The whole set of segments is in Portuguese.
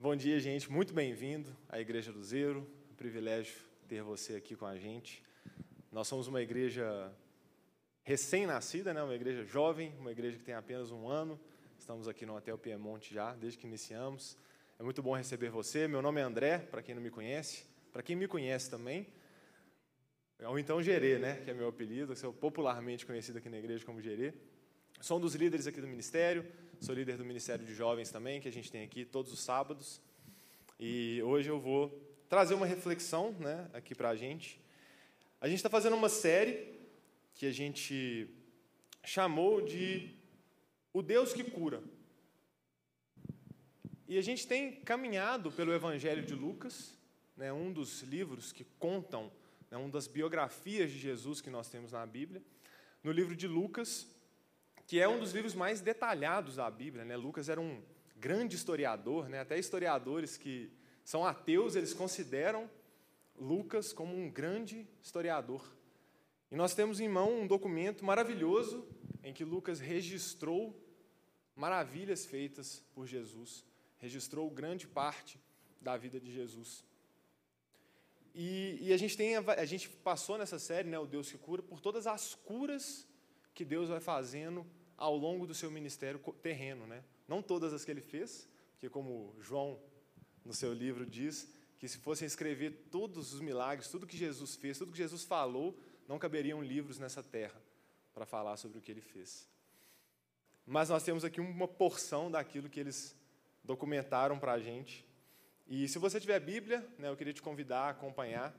Bom dia, gente. Muito bem-vindo à Igreja do Zero. É um privilégio ter você aqui com a gente. Nós somos uma igreja recém-nascida, né? uma igreja jovem, uma igreja que tem apenas um ano. Estamos aqui no Hotel Piemonte já, desde que iniciamos. É muito bom receber você. Meu nome é André, para quem não me conhece. Para quem me conhece também, ou então Gerê, né? que é meu apelido, sou popularmente conhecido aqui na igreja como Gerê. Sou um dos líderes aqui do ministério, Sou líder do Ministério de Jovens também, que a gente tem aqui todos os sábados. E hoje eu vou trazer uma reflexão né, aqui para a gente. A gente está fazendo uma série que a gente chamou de O Deus que Cura. E a gente tem caminhado pelo Evangelho de Lucas, né, um dos livros que contam, né, uma das biografias de Jesus que nós temos na Bíblia. No livro de Lucas, que é um dos livros mais detalhados da Bíblia. Né? Lucas era um grande historiador, né? até historiadores que são ateus, eles consideram Lucas como um grande historiador. E nós temos em mão um documento maravilhoso em que Lucas registrou maravilhas feitas por Jesus, registrou grande parte da vida de Jesus. E, e a gente tem a, gente passou nessa série, né, o Deus que cura, por todas as curas que Deus vai fazendo ao longo do seu ministério terreno. Né? Não todas as que ele fez, porque, como João, no seu livro, diz, que se fossem escrever todos os milagres, tudo que Jesus fez, tudo que Jesus falou, não caberiam livros nessa terra para falar sobre o que ele fez. Mas nós temos aqui uma porção daquilo que eles documentaram para a gente. E se você tiver Bíblia, né, eu queria te convidar a acompanhar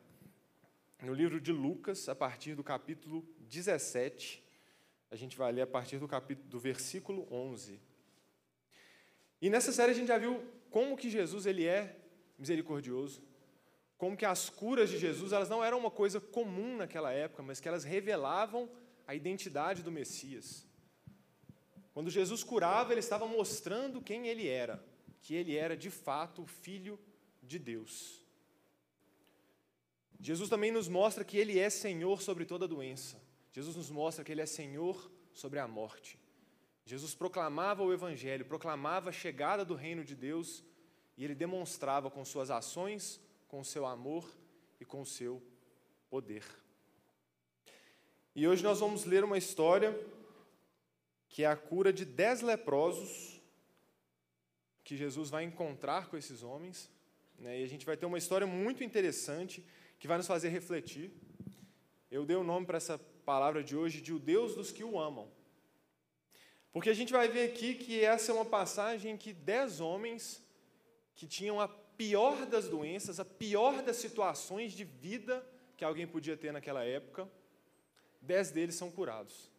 no livro de Lucas, a partir do capítulo 17, a gente vai ler a partir do capítulo do versículo 11. E nessa série a gente já viu como que Jesus ele é misericordioso, como que as curas de Jesus elas não eram uma coisa comum naquela época, mas que elas revelavam a identidade do Messias. Quando Jesus curava, ele estava mostrando quem ele era, que ele era de fato o filho de Deus. Jesus também nos mostra que ele é Senhor sobre toda doença. Jesus nos mostra que Ele é Senhor sobre a morte. Jesus proclamava o Evangelho, proclamava a chegada do reino de Deus e ele demonstrava com suas ações, com seu amor e com seu poder. E hoje nós vamos ler uma história que é a cura de dez leprosos que Jesus vai encontrar com esses homens. Né? E a gente vai ter uma história muito interessante que vai nos fazer refletir. Eu dei o um nome para essa palavra de hoje de o Deus dos que o amam. Porque a gente vai ver aqui que essa é uma passagem que dez homens que tinham a pior das doenças, a pior das situações de vida que alguém podia ter naquela época, dez deles são curados.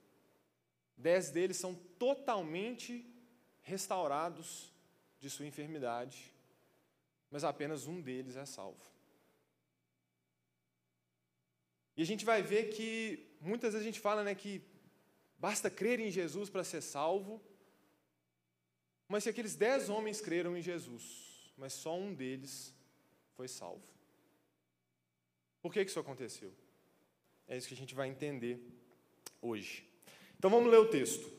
Dez deles são totalmente restaurados de sua enfermidade, mas apenas um deles é salvo. E a gente vai ver que muitas vezes a gente fala né, que basta crer em Jesus para ser salvo, mas se aqueles dez homens creram em Jesus, mas só um deles foi salvo. Por que, que isso aconteceu? É isso que a gente vai entender hoje. Então vamos ler o texto.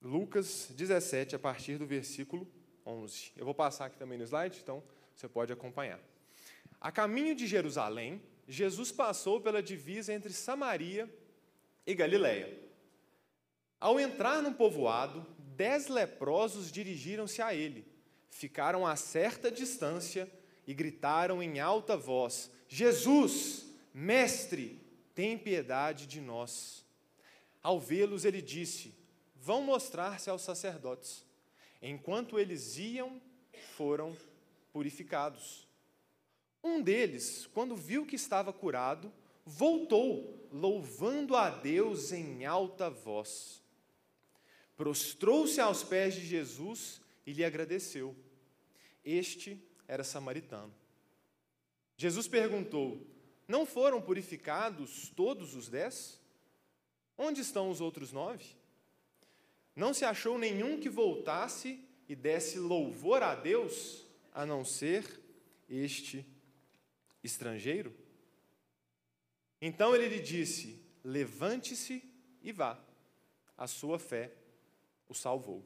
Lucas 17, a partir do versículo 11. Eu vou passar aqui também no slide, então você pode acompanhar. A caminho de Jerusalém, Jesus passou pela divisa entre Samaria e Galiléia. Ao entrar num povoado, dez leprosos dirigiram-se a ele, ficaram a certa distância e gritaram em alta voz: Jesus, mestre, tem piedade de nós. Ao vê-los, ele disse: Vão mostrar-se aos sacerdotes. Enquanto eles iam, foram purificados. Um deles, quando viu que estava curado, voltou, louvando a Deus em alta voz. Prostrou-se aos pés de Jesus e lhe agradeceu. Este era samaritano. Jesus perguntou: Não foram purificados todos os dez? Onde estão os outros nove? Não se achou nenhum que voltasse e desse louvor a Deus, a não ser este estrangeiro? Então ele lhe disse: Levante-se e vá, a sua fé o salvou.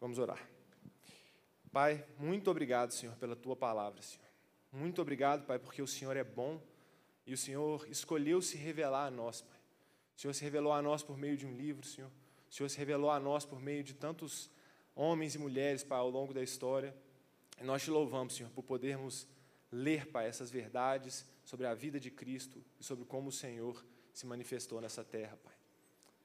Vamos orar. Pai, muito obrigado, Senhor, pela tua palavra, Senhor. Muito obrigado, Pai, porque o Senhor é bom e o Senhor escolheu se revelar a nós, Pai. O Senhor se revelou a nós por meio de um livro, Senhor. O Senhor se revelou a nós por meio de tantos homens e mulheres, Pai, ao longo da história. E nós te louvamos, Senhor, por podermos ler, Pai, essas verdades sobre a vida de Cristo e sobre como o Senhor se manifestou nessa terra, Pai.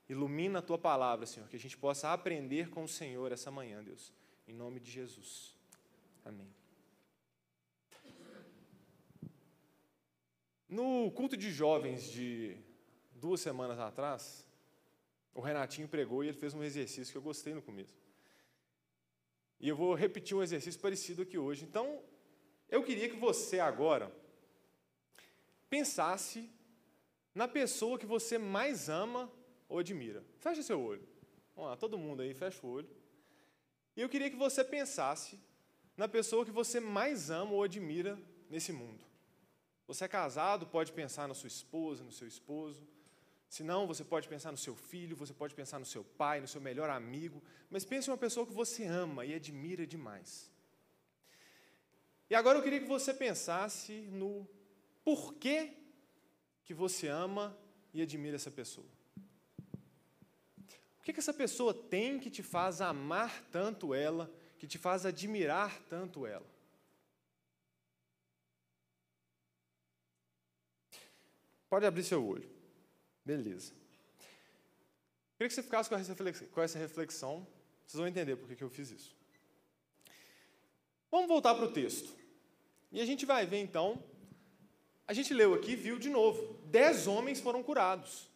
Ilumina a tua palavra, Senhor, que a gente possa aprender com o Senhor essa manhã, Deus. Em nome de Jesus. Amém. No culto de jovens de duas semanas atrás, o Renatinho pregou e ele fez um exercício que eu gostei no começo. E eu vou repetir um exercício parecido aqui hoje. Então, eu queria que você agora pensasse na pessoa que você mais ama ou admira. Feche seu olho. Vamos lá, todo mundo aí, fecha o olho. E eu queria que você pensasse na pessoa que você mais ama ou admira nesse mundo. Você é casado, pode pensar na sua esposa, no seu esposo. Se não, você pode pensar no seu filho, você pode pensar no seu pai, no seu melhor amigo. Mas pense em uma pessoa que você ama e admira demais. E agora eu queria que você pensasse no porquê que você ama e admira essa pessoa. O que, que essa pessoa tem que te faz amar tanto ela, que te faz admirar tanto ela? Pode abrir seu olho. Beleza. Queria que você ficasse com essa reflexão. Vocês vão entender por que eu fiz isso. Vamos voltar para o texto. E a gente vai ver então. A gente leu aqui, viu de novo. Dez homens foram curados.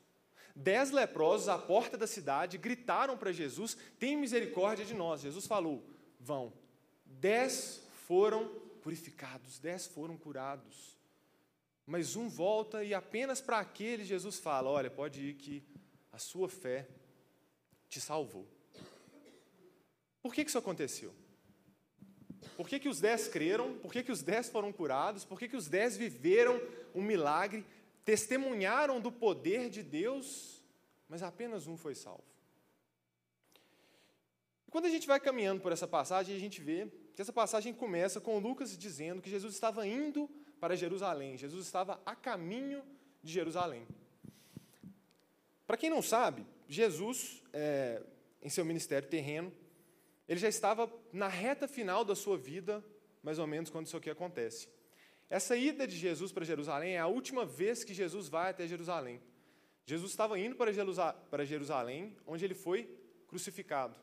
Dez leprosos à porta da cidade gritaram para Jesus: Tem misericórdia de nós. Jesus falou: Vão. Dez foram purificados, dez foram curados. Mas um volta e apenas para aquele Jesus fala: Olha, pode ir que a sua fé te salvou. Por que, que isso aconteceu? Por que, que os dez creram? Por que, que os dez foram curados? Por que, que os dez viveram um milagre? Testemunharam do poder de Deus, mas apenas um foi salvo. Quando a gente vai caminhando por essa passagem, a gente vê que essa passagem começa com Lucas dizendo que Jesus estava indo para Jerusalém. Jesus estava a caminho de Jerusalém. Para quem não sabe, Jesus, é, em seu ministério terreno, ele já estava na reta final da sua vida, mais ou menos, quando isso aqui acontece. Essa ida de Jesus para Jerusalém é a última vez que Jesus vai até Jerusalém. Jesus estava indo para Jerusalém, onde ele foi crucificado,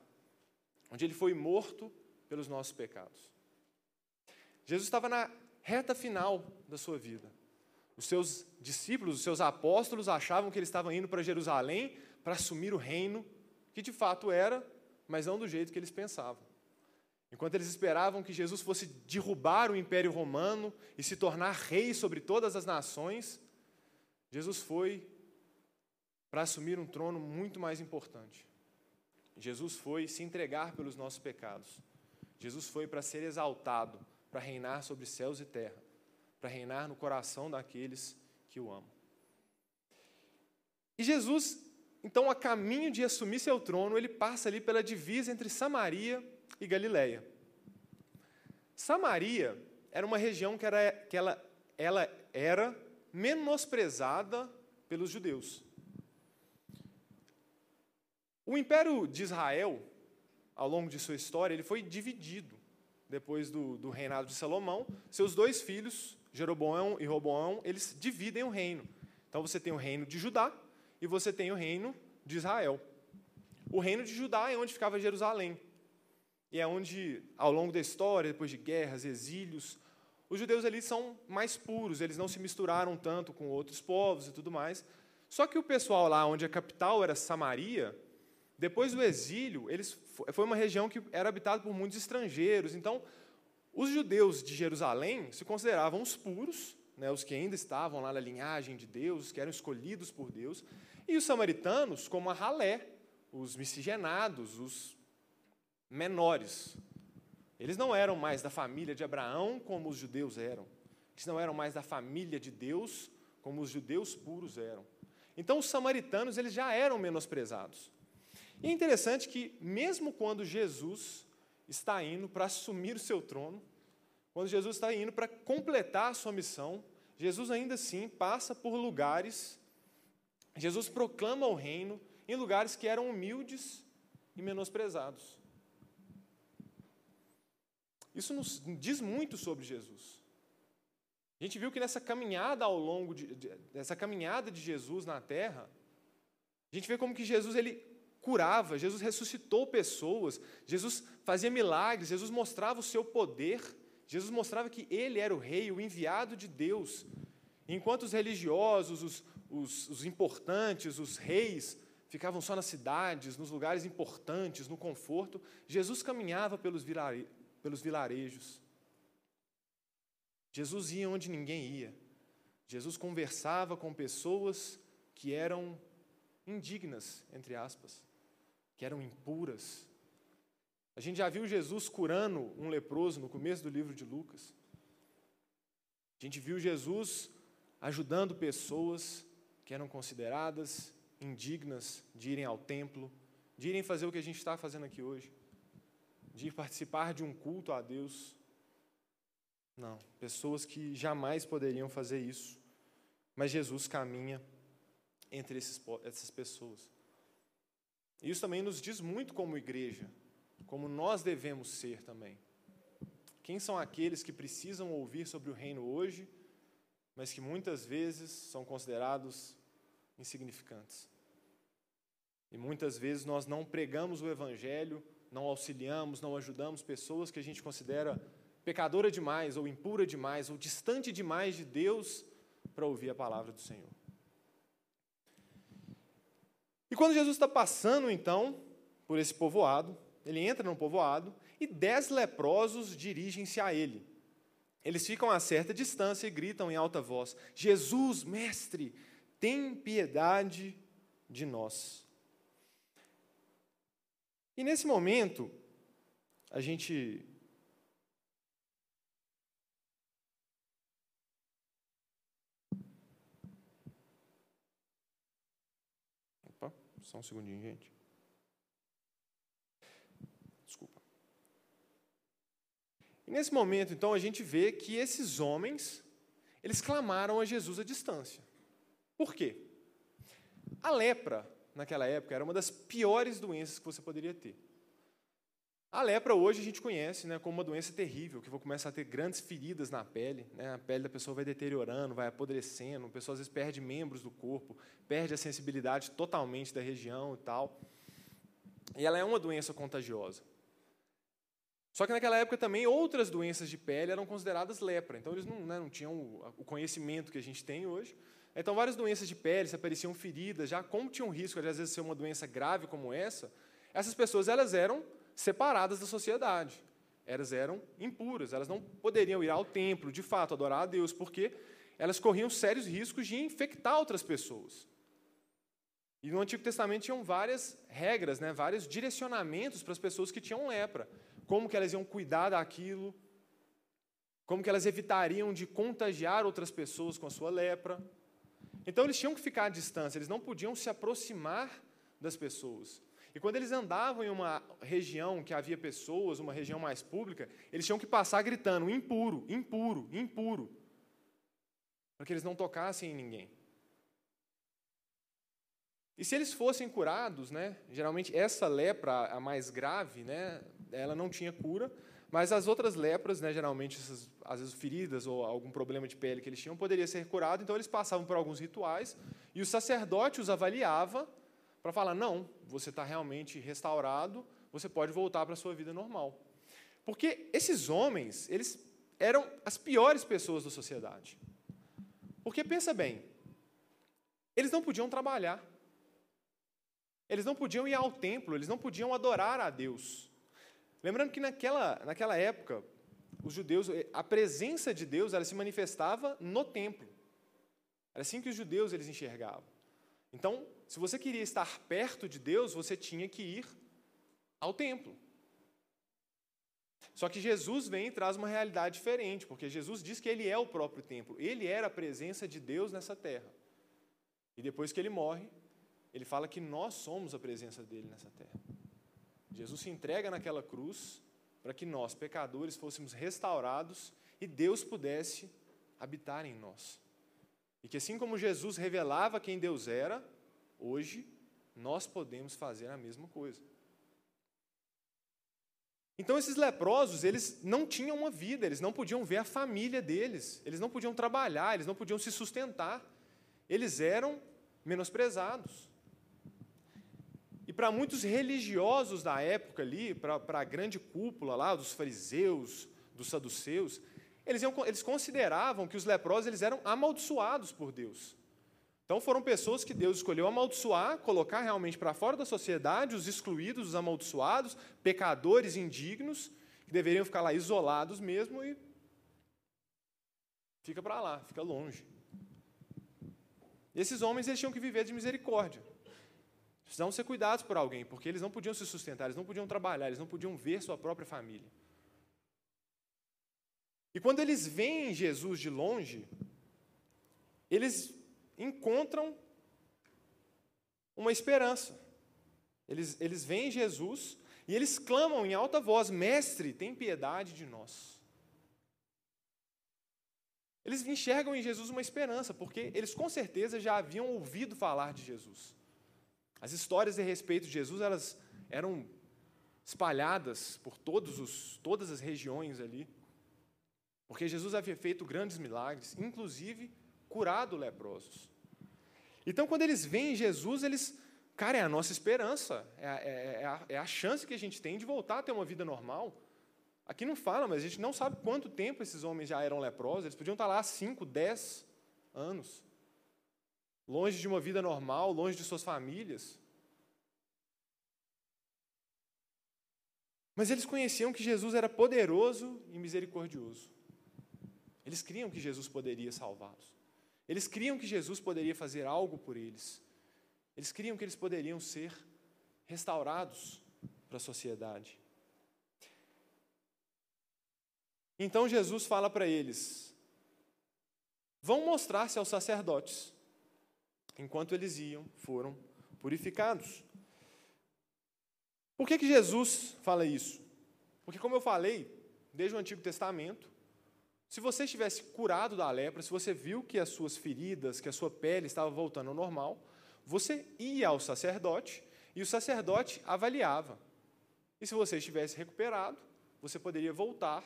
onde ele foi morto pelos nossos pecados. Jesus estava na reta final da sua vida. Os seus discípulos, os seus apóstolos achavam que ele estava indo para Jerusalém para assumir o reino, que de fato era, mas não do jeito que eles pensavam. Enquanto eles esperavam que Jesus fosse derrubar o Império Romano e se tornar rei sobre todas as nações, Jesus foi para assumir um trono muito mais importante. Jesus foi se entregar pelos nossos pecados. Jesus foi para ser exaltado, para reinar sobre céus e terra, para reinar no coração daqueles que o amam. E Jesus, então, a caminho de assumir seu trono, ele passa ali pela divisa entre Samaria e Galiléia. Samaria era uma região que, era, que ela, ela era menosprezada pelos judeus. O Império de Israel, ao longo de sua história, ele foi dividido depois do, do reinado de Salomão, seus dois filhos, Jeroboão e Roboão, eles dividem o reino. Então você tem o reino de Judá e você tem o reino de Israel. O reino de Judá é onde ficava Jerusalém. E é onde, ao longo da história, depois de guerras, exílios, os judeus ali são mais puros, eles não se misturaram tanto com outros povos e tudo mais. Só que o pessoal lá, onde a capital era Samaria, depois do exílio, eles, foi uma região que era habitada por muitos estrangeiros. Então, os judeus de Jerusalém se consideravam os puros, né, os que ainda estavam lá na linhagem de Deus, os que eram escolhidos por Deus, e os samaritanos, como a ralé, os miscigenados, os menores. Eles não eram mais da família de Abraão como os judeus eram. Eles não eram mais da família de Deus como os judeus puros eram. Então, os samaritanos eles já eram menosprezados. E é interessante que, mesmo quando Jesus está indo para assumir o seu trono, quando Jesus está indo para completar a sua missão, Jesus ainda assim passa por lugares, Jesus proclama o reino em lugares que eram humildes e menosprezados. Isso nos diz muito sobre Jesus. A gente viu que nessa caminhada ao longo de, de, dessa caminhada de Jesus na terra, a gente vê como que Jesus ele curava, Jesus ressuscitou pessoas, Jesus fazia milagres, Jesus mostrava o seu poder, Jesus mostrava que ele era o rei, o enviado de Deus. Enquanto os religiosos, os, os, os importantes, os reis, ficavam só nas cidades, nos lugares importantes, no conforto, Jesus caminhava pelos, vilare, pelos vilarejos. Jesus ia onde ninguém ia. Jesus conversava com pessoas que eram indignas, entre aspas que eram impuras. A gente já viu Jesus curando um leproso no começo do livro de Lucas. A gente viu Jesus ajudando pessoas que eram consideradas indignas de irem ao templo, de irem fazer o que a gente está fazendo aqui hoje, de ir participar de um culto a Deus. Não, pessoas que jamais poderiam fazer isso. Mas Jesus caminha entre esses, essas pessoas. Isso também nos diz muito como igreja, como nós devemos ser também. Quem são aqueles que precisam ouvir sobre o reino hoje, mas que muitas vezes são considerados insignificantes? E muitas vezes nós não pregamos o evangelho, não auxiliamos, não ajudamos pessoas que a gente considera pecadora demais, ou impura demais, ou distante demais de Deus para ouvir a palavra do Senhor. E quando Jesus está passando, então, por esse povoado, ele entra no povoado e dez leprosos dirigem-se a ele. Eles ficam a certa distância e gritam em alta voz: Jesus, mestre, tem piedade de nós. E nesse momento, a gente Só um segundinho, gente. E nesse momento, então, a gente vê que esses homens, eles clamaram a Jesus à distância. Por quê? A lepra, naquela época, era uma das piores doenças que você poderia ter. A lepra hoje a gente conhece né, como uma doença terrível, que vai começar a ter grandes feridas na pele, né, a pele da pessoa vai deteriorando, vai apodrecendo, a pessoa às vezes perde membros do corpo, perde a sensibilidade totalmente da região e tal. E ela é uma doença contagiosa. Só que naquela época também outras doenças de pele eram consideradas lepra, então eles não, né, não tinham o conhecimento que a gente tem hoje. Então várias doenças de pele, se apareciam feridas, já como tinha um risco de às vezes ser uma doença grave como essa, essas pessoas elas eram separadas da sociedade. Elas eram impuras, elas não poderiam ir ao templo, de fato, adorar a Deus, porque elas corriam sérios riscos de infectar outras pessoas. E no Antigo Testamento tinham várias regras, né, vários direcionamentos para as pessoas que tinham lepra. Como que elas iam cuidar daquilo, como que elas evitariam de contagiar outras pessoas com a sua lepra. Então eles tinham que ficar à distância, eles não podiam se aproximar das pessoas. E quando eles andavam em uma região que havia pessoas, uma região mais pública, eles tinham que passar gritando: impuro, impuro, impuro, para que eles não tocassem em ninguém. E se eles fossem curados, né, geralmente essa lepra, a mais grave, né, ela não tinha cura, mas as outras lepras, né, geralmente essas, às vezes feridas ou algum problema de pele que eles tinham, poderia ser curado, então eles passavam por alguns rituais e o sacerdote os avaliava para falar: não, você está realmente restaurado, você pode voltar para a sua vida normal. Porque esses homens, eles eram as piores pessoas da sociedade. Porque pensa bem, eles não podiam trabalhar. Eles não podiam ir ao templo, eles não podiam adorar a Deus. Lembrando que naquela, naquela época, os judeus, a presença de Deus, ela se manifestava no templo. Era assim que os judeus eles enxergavam. Então, se você queria estar perto de Deus, você tinha que ir ao templo. Só que Jesus vem e traz uma realidade diferente, porque Jesus diz que ele é o próprio templo, ele era a presença de Deus nessa terra. E depois que ele morre, ele fala que nós somos a presença dele nessa terra. Jesus se entrega naquela cruz para que nós, pecadores, fôssemos restaurados e Deus pudesse habitar em nós. E que assim como Jesus revelava quem Deus era, hoje nós podemos fazer a mesma coisa. Então esses leprosos, eles não tinham uma vida, eles não podiam ver a família deles, eles não podiam trabalhar, eles não podiam se sustentar. Eles eram menosprezados. Para muitos religiosos da época ali, para a grande cúpula lá dos fariseus, dos saduceus, eles, iam, eles consideravam que os leprosos eles eram amaldiçoados por Deus. Então foram pessoas que Deus escolheu amaldiçoar, colocar realmente para fora da sociedade, os excluídos, os amaldiçoados, pecadores indignos, que deveriam ficar lá isolados mesmo e fica para lá, fica longe. Esses homens eles tinham que viver de misericórdia. Precisavam ser cuidados por alguém, porque eles não podiam se sustentar, eles não podiam trabalhar, eles não podiam ver sua própria família. E quando eles veem Jesus de longe, eles encontram uma esperança. Eles, eles veem Jesus e eles clamam em alta voz: Mestre, tem piedade de nós. Eles enxergam em Jesus uma esperança, porque eles com certeza já haviam ouvido falar de Jesus. As histórias a respeito de Jesus elas eram espalhadas por todos os, todas as regiões ali. Porque Jesus havia feito grandes milagres, inclusive curado leprosos. Então, quando eles veem Jesus, eles, cara, é a nossa esperança, é a, é, é a, é a chance que a gente tem de voltar a ter uma vida normal. Aqui não fala, mas a gente não sabe quanto tempo esses homens já eram leprosos, eles podiam estar lá há 5, 10 anos longe de uma vida normal, longe de suas famílias. Mas eles conheciam que Jesus era poderoso e misericordioso. Eles criam que Jesus poderia salvá-los. Eles criam que Jesus poderia fazer algo por eles. Eles criam que eles poderiam ser restaurados para a sociedade. Então Jesus fala para eles: vão mostrar-se aos sacerdotes enquanto eles iam, foram purificados. Por que, que Jesus fala isso? Porque, como eu falei, desde o Antigo Testamento, se você estivesse curado da lepra, se você viu que as suas feridas, que a sua pele estava voltando ao normal, você ia ao sacerdote e o sacerdote avaliava. E se você estivesse recuperado, você poderia voltar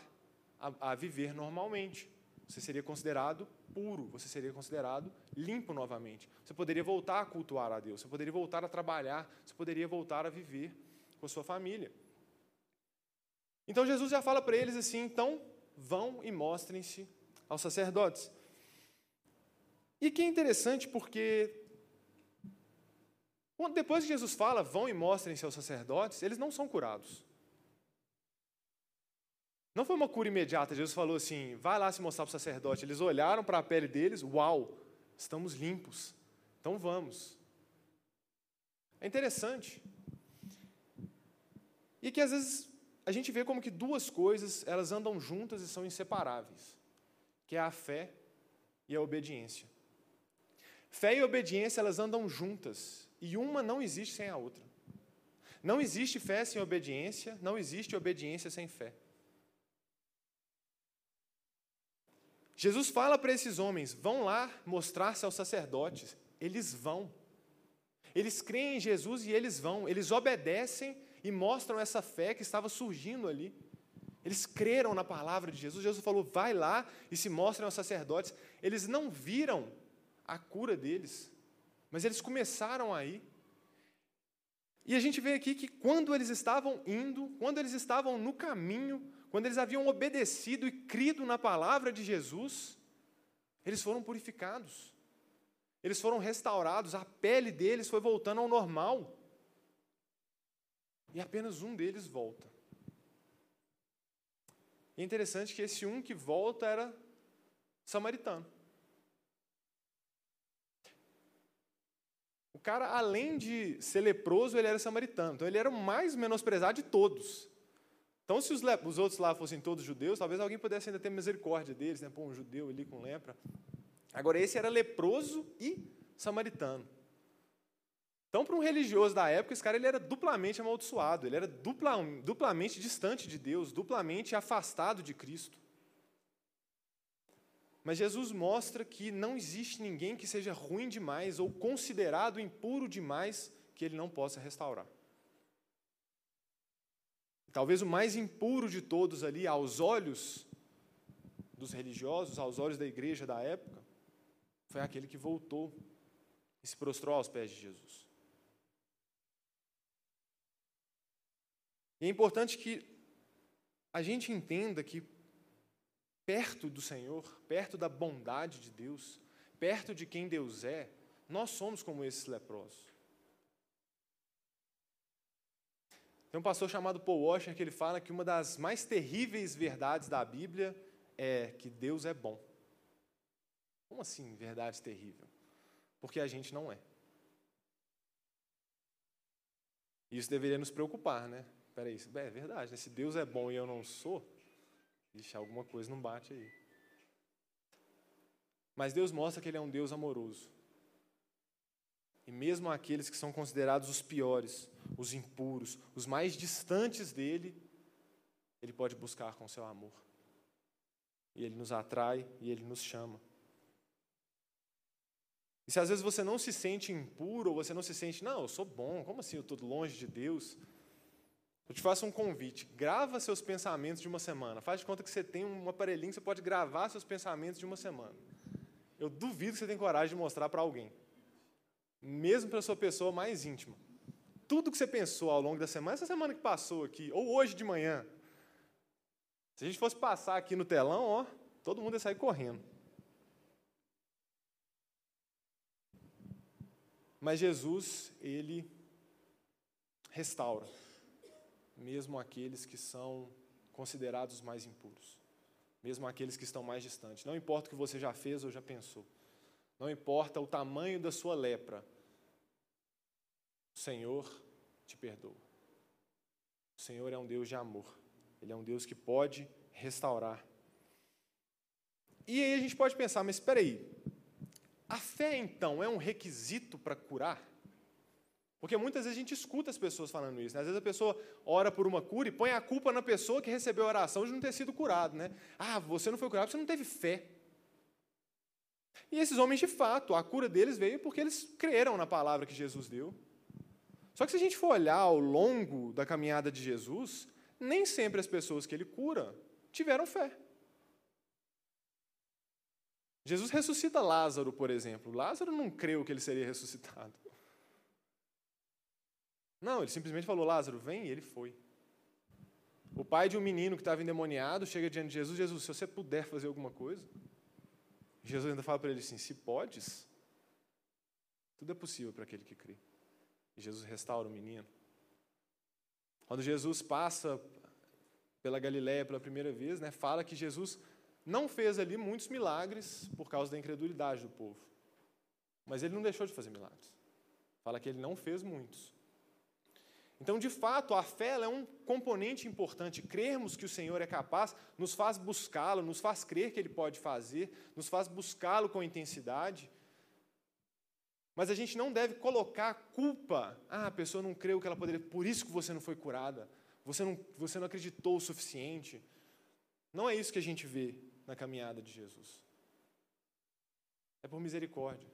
a, a viver normalmente. Você seria considerado puro, você seria considerado limpo novamente. Você poderia voltar a cultuar a Deus, você poderia voltar a trabalhar, você poderia voltar a viver com a sua família. Então Jesus já fala para eles assim: então vão e mostrem-se aos sacerdotes. E que é interessante porque depois que Jesus fala, vão e mostrem-se aos sacerdotes, eles não são curados. Não foi uma cura imediata. Jesus falou assim: vai lá se mostrar para o sacerdote. Eles olharam para a pele deles, uau, estamos limpos. Então vamos. É interessante. E que às vezes a gente vê como que duas coisas, elas andam juntas e são inseparáveis, que é a fé e a obediência. Fé e obediência, elas andam juntas, e uma não existe sem a outra. Não existe fé sem obediência, não existe obediência sem fé. Jesus fala para esses homens: vão lá mostrar-se aos sacerdotes. Eles vão. Eles creem em Jesus e eles vão. Eles obedecem e mostram essa fé que estava surgindo ali. Eles creram na palavra de Jesus. Jesus falou: vai lá e se mostrem aos sacerdotes. Eles não viram a cura deles, mas eles começaram a ir. E a gente vê aqui que quando eles estavam indo, quando eles estavam no caminho, quando eles haviam obedecido e crido na palavra de Jesus, eles foram purificados. Eles foram restaurados, a pele deles foi voltando ao normal. E apenas um deles volta. E é interessante que esse um que volta era samaritano. O cara, além de ser leproso, ele era samaritano. Então ele era o mais menosprezado de todos. Então, se os, os, outros lá fossem todos judeus, talvez alguém pudesse ainda ter misericórdia deles, né? Pô, um judeu ali com lepra. Agora, esse era leproso e samaritano. Então, para um religioso da época, esse cara ele era duplamente amaldiçoado, ele era dupla, duplamente distante de Deus, duplamente afastado de Cristo. Mas Jesus mostra que não existe ninguém que seja ruim demais ou considerado impuro demais que ele não possa restaurar. Talvez o mais impuro de todos ali, aos olhos dos religiosos, aos olhos da igreja da época, foi aquele que voltou e se prostrou aos pés de Jesus. E é importante que a gente entenda que, perto do Senhor, perto da bondade de Deus, perto de quem Deus é, nós somos como esses leprosos. Tem um pastor chamado Paul Washer que ele fala que uma das mais terríveis verdades da Bíblia é que Deus é bom. Como assim, verdade terrível? Porque a gente não é. Isso deveria nos preocupar, né? Peraí, é verdade, né? se Deus é bom e eu não sou, ixi, alguma coisa não bate aí. Mas Deus mostra que Ele é um Deus amoroso. E mesmo aqueles que são considerados os piores, os impuros, os mais distantes dele, ele pode buscar com seu amor. E ele nos atrai e ele nos chama. E se às vezes você não se sente impuro, ou você não se sente, não, eu sou bom, como assim eu estou longe de Deus? Eu te faço um convite, grava seus pensamentos de uma semana. Faz de conta que você tem um aparelhinho que você pode gravar seus pensamentos de uma semana. Eu duvido que você tenha coragem de mostrar para alguém mesmo para a sua pessoa mais íntima. Tudo que você pensou ao longo da semana, essa semana que passou aqui, ou hoje de manhã, se a gente fosse passar aqui no telão, ó, todo mundo ia sair correndo. Mas Jesus, ele restaura, mesmo aqueles que são considerados mais impuros, mesmo aqueles que estão mais distantes. Não importa o que você já fez ou já pensou, não importa o tamanho da sua lepra, o Senhor te perdoa. O Senhor é um Deus de amor. Ele é um Deus que pode restaurar. E aí a gente pode pensar, mas espera aí, a fé então é um requisito para curar? Porque muitas vezes a gente escuta as pessoas falando isso. Né? Às vezes a pessoa ora por uma cura e põe a culpa na pessoa que recebeu a oração de não ter sido curado. Né? Ah, você não foi curado você não teve fé. E esses homens, de fato, a cura deles veio porque eles creram na palavra que Jesus deu. Só que se a gente for olhar ao longo da caminhada de Jesus, nem sempre as pessoas que ele cura tiveram fé. Jesus ressuscita Lázaro, por exemplo. Lázaro não creu que ele seria ressuscitado. Não, ele simplesmente falou: Lázaro, vem, e ele foi. O pai de um menino que estava endemoniado chega diante de Jesus: Jesus, se você puder fazer alguma coisa. Jesus ainda fala para ele assim: se podes, tudo é possível para aquele que crê. E Jesus restaura o menino. Quando Jesus passa pela Galiléia pela primeira vez, né, fala que Jesus não fez ali muitos milagres por causa da incredulidade do povo. Mas ele não deixou de fazer milagres. Fala que ele não fez muitos. Então, de fato, a fé é um componente importante. Crermos que o Senhor é capaz nos faz buscá-lo, nos faz crer que Ele pode fazer, nos faz buscá-lo com intensidade. Mas a gente não deve colocar culpa. Ah, a pessoa não creu que ela poderia, por isso que você não foi curada. Você não, você não acreditou o suficiente. Não é isso que a gente vê na caminhada de Jesus. É por misericórdia.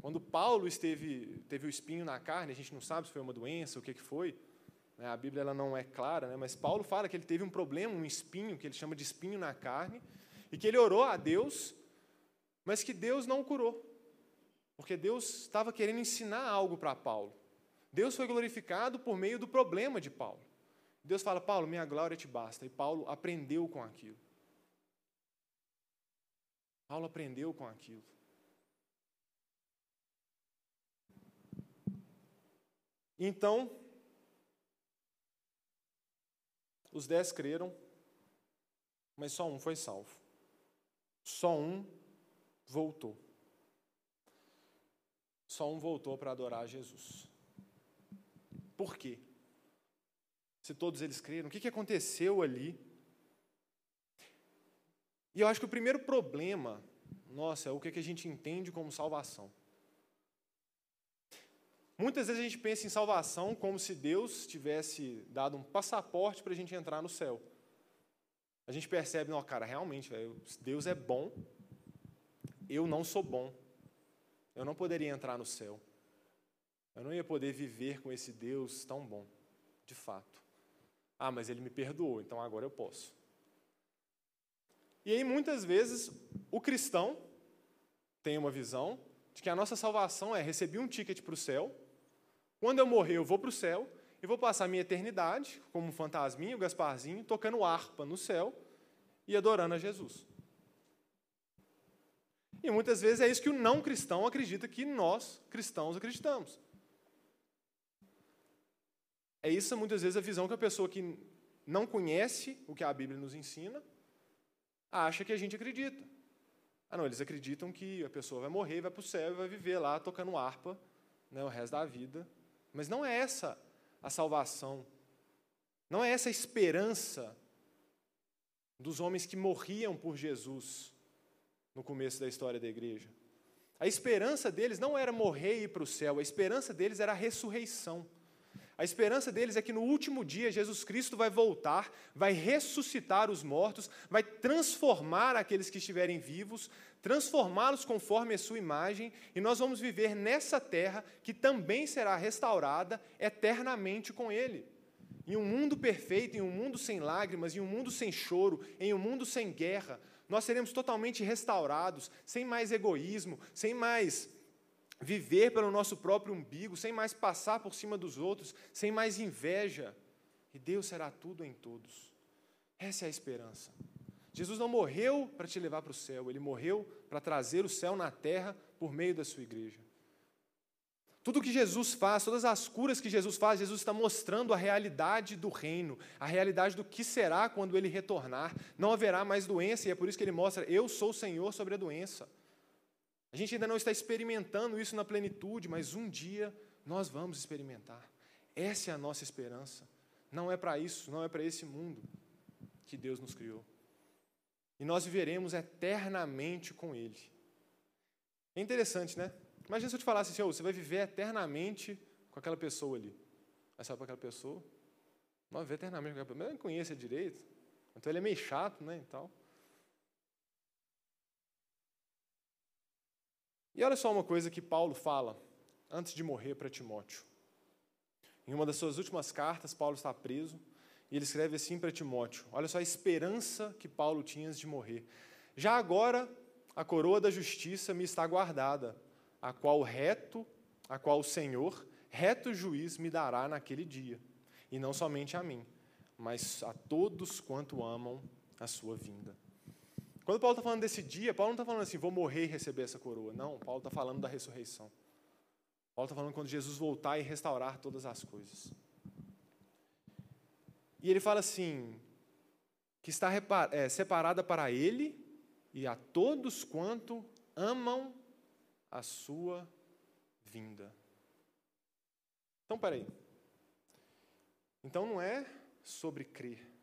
Quando Paulo esteve, teve o espinho na carne, a gente não sabe se foi uma doença, o que, que foi. Né? A Bíblia ela não é clara, né? mas Paulo fala que ele teve um problema, um espinho, que ele chama de espinho na carne, e que ele orou a Deus, mas que Deus não o curou. Porque Deus estava querendo ensinar algo para Paulo. Deus foi glorificado por meio do problema de Paulo. Deus fala, Paulo, minha glória te basta. E Paulo aprendeu com aquilo. Paulo aprendeu com aquilo. Então, os dez creram, mas só um foi salvo. Só um voltou só um voltou para adorar Jesus. Por quê? Se todos eles creram, o que aconteceu ali? E eu acho que o primeiro problema, nossa, é o que a gente entende como salvação. Muitas vezes a gente pensa em salvação como se Deus tivesse dado um passaporte para a gente entrar no céu. A gente percebe, não, cara, realmente, véio, Deus é bom, eu não sou bom. Eu não poderia entrar no céu. Eu não ia poder viver com esse Deus tão bom, de fato. Ah, mas ele me perdoou, então agora eu posso. E aí, muitas vezes, o cristão tem uma visão de que a nossa salvação é receber um ticket para o céu, quando eu morrer, eu vou para o céu e vou passar a minha eternidade, como um fantasminho, o Gasparzinho, tocando harpa no céu e adorando a Jesus. E muitas vezes é isso que o não cristão acredita que nós, cristãos, acreditamos. É isso muitas vezes a visão que a pessoa que não conhece o que a Bíblia nos ensina acha que a gente acredita. Ah, não, eles acreditam que a pessoa vai morrer, vai para o céu e vai viver lá tocando harpa né, o resto da vida. Mas não é essa a salvação. Não é essa a esperança dos homens que morriam por Jesus no começo da história da igreja. A esperança deles não era morrer e ir para o céu, a esperança deles era a ressurreição. A esperança deles é que no último dia Jesus Cristo vai voltar, vai ressuscitar os mortos, vai transformar aqueles que estiverem vivos, transformá-los conforme a sua imagem, e nós vamos viver nessa terra que também será restaurada eternamente com Ele. Em um mundo perfeito, em um mundo sem lágrimas, em um mundo sem choro, em um mundo sem guerra, nós seremos totalmente restaurados, sem mais egoísmo, sem mais viver pelo nosso próprio umbigo, sem mais passar por cima dos outros, sem mais inveja. E Deus será tudo em todos. Essa é a esperança. Jesus não morreu para te levar para o céu, ele morreu para trazer o céu na terra por meio da sua igreja. Tudo que Jesus faz, todas as curas que Jesus faz, Jesus está mostrando a realidade do reino, a realidade do que será quando ele retornar. Não haverá mais doença, e é por isso que ele mostra: Eu sou o Senhor sobre a doença. A gente ainda não está experimentando isso na plenitude, mas um dia nós vamos experimentar. Essa é a nossa esperança. Não é para isso, não é para esse mundo que Deus nos criou. E nós viveremos eternamente com Ele. É interessante, né? Imagina se eu te falasse assim, oh, você vai viver eternamente com aquela pessoa ali. Aí sabe para aquela pessoa? Não, viver eternamente com aquela pessoa. Eu não conheço direito. Então ele é meio chato, né? E tal. E olha só uma coisa que Paulo fala antes de morrer para Timóteo. Em uma das suas últimas cartas, Paulo está preso e ele escreve assim para Timóteo: Olha só a esperança que Paulo tinha antes de morrer. Já agora a coroa da justiça me está guardada, a qual reto, a qual o Senhor, reto juiz, me dará naquele dia, e não somente a mim, mas a todos quanto amam a sua vinda. Quando Paulo está falando desse dia, Paulo não está falando assim, vou morrer e receber essa coroa. Não, Paulo está falando da ressurreição. Paulo está falando quando Jesus voltar e restaurar todas as coisas. E ele fala assim, que está é, separada para ele e a todos quanto amam a sua vinda. Então, peraí. Então não é sobre crer.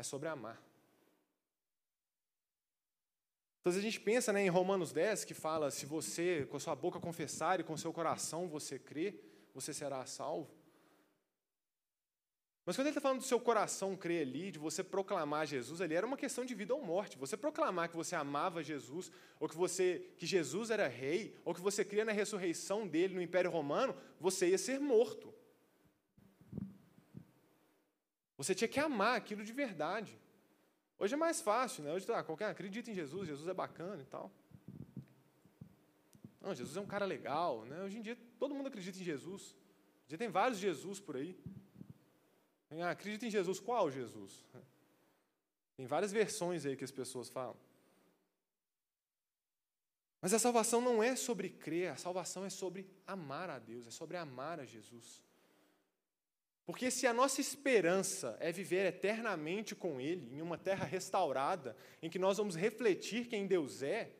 é sobre amar. Então, a gente pensa né, em Romanos 10, que fala: se você com a sua boca confessar e com o seu coração você crer, você será salvo. Mas quando ele está falando do seu coração crer ali, de você proclamar Jesus ali, era uma questão de vida ou morte. Você proclamar que você amava Jesus, ou que você que Jesus era rei, ou que você cria na ressurreição dele no Império Romano, você ia ser morto. Você tinha que amar aquilo de verdade. Hoje é mais fácil, né? Hoje tá, qualquer acredita em Jesus, Jesus é bacana e tal. Não, Jesus é um cara legal, né? Hoje em dia todo mundo acredita em Jesus. Hoje dia tem vários Jesus por aí. Ah, acredita em Jesus, qual Jesus? Tem várias versões aí que as pessoas falam. Mas a salvação não é sobre crer, a salvação é sobre amar a Deus, é sobre amar a Jesus. Porque se a nossa esperança é viver eternamente com Ele, em uma terra restaurada, em que nós vamos refletir quem Deus é,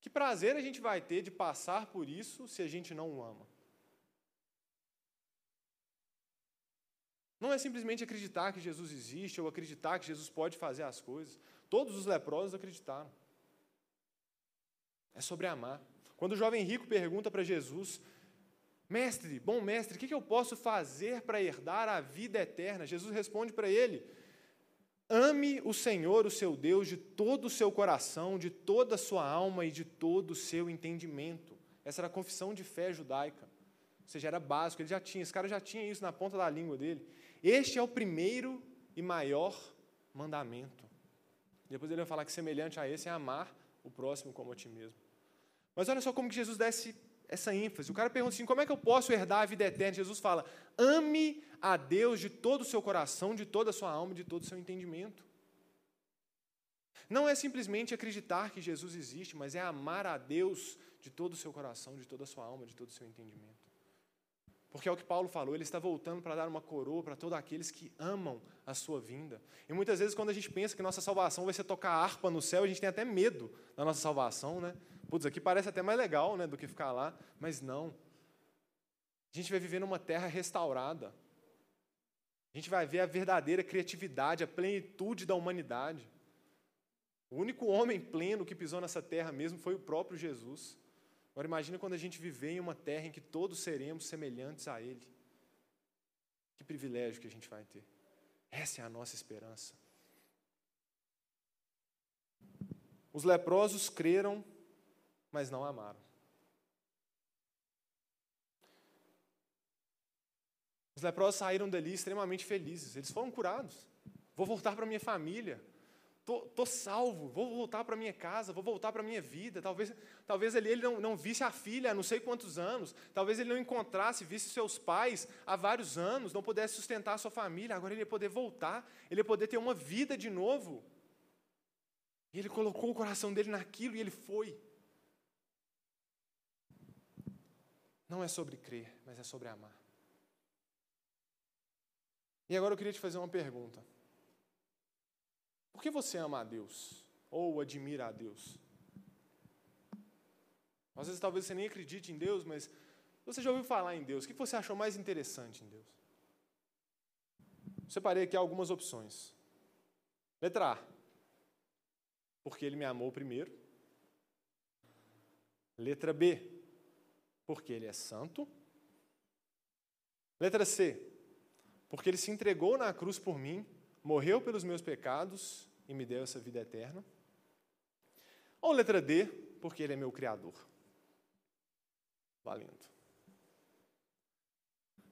que prazer a gente vai ter de passar por isso se a gente não o ama? Não é simplesmente acreditar que Jesus existe ou acreditar que Jesus pode fazer as coisas. Todos os leprosos acreditaram. É sobre amar. Quando o jovem rico pergunta para Jesus, Mestre, bom mestre, o que eu posso fazer para herdar a vida eterna? Jesus responde para ele: Ame o Senhor, o seu Deus, de todo o seu coração, de toda a sua alma e de todo o seu entendimento. Essa era a confissão de fé judaica. Ou seja, era básico, ele já tinha, esse cara já tinha isso na ponta da língua dele. Este é o primeiro e maior mandamento. Depois ele vai falar que semelhante a esse é amar o próximo como a ti mesmo. Mas olha só como que Jesus desce essa ênfase. O cara pergunta assim: como é que eu posso herdar a vida eterna? Jesus fala: ame a Deus de todo o seu coração, de toda a sua alma, de todo o seu entendimento. Não é simplesmente acreditar que Jesus existe, mas é amar a Deus de todo o seu coração, de toda a sua alma, de todo o seu entendimento. Porque é o que Paulo falou, ele está voltando para dar uma coroa para todos aqueles que amam a sua vinda. E muitas vezes, quando a gente pensa que nossa salvação vai ser tocar harpa no céu, a gente tem até medo da nossa salvação, né? Putz, aqui parece até mais legal né, do que ficar lá, mas não. A gente vai viver numa terra restaurada. A gente vai ver a verdadeira criatividade, a plenitude da humanidade. O único homem pleno que pisou nessa terra mesmo foi o próprio Jesus. Agora imagine quando a gente viver em uma terra em que todos seremos semelhantes a Ele. Que privilégio que a gente vai ter. Essa é a nossa esperança. Os leprosos creram mas não amaram. Os leprosos saíram dali extremamente felizes. Eles foram curados. Vou voltar para minha família. Tô, tô salvo. Vou voltar para minha casa. Vou voltar para minha vida. Talvez, talvez ele não, não visse a filha há não sei quantos anos. Talvez ele não encontrasse, visse seus pais há vários anos, não pudesse sustentar a sua família. Agora ele ia poder voltar. Ele ia poder ter uma vida de novo. E ele colocou o coração dele naquilo e ele foi. Não é sobre crer, mas é sobre amar. E agora eu queria te fazer uma pergunta. Por que você ama a Deus? Ou admira a Deus? Às vezes talvez você nem acredite em Deus, mas você já ouviu falar em Deus. O que você achou mais interessante em Deus? Separei aqui algumas opções. Letra A. Porque ele me amou primeiro. Letra B porque ele é santo. Letra C, porque ele se entregou na cruz por mim, morreu pelos meus pecados e me deu essa vida eterna. Ou letra D, porque ele é meu criador. Valendo.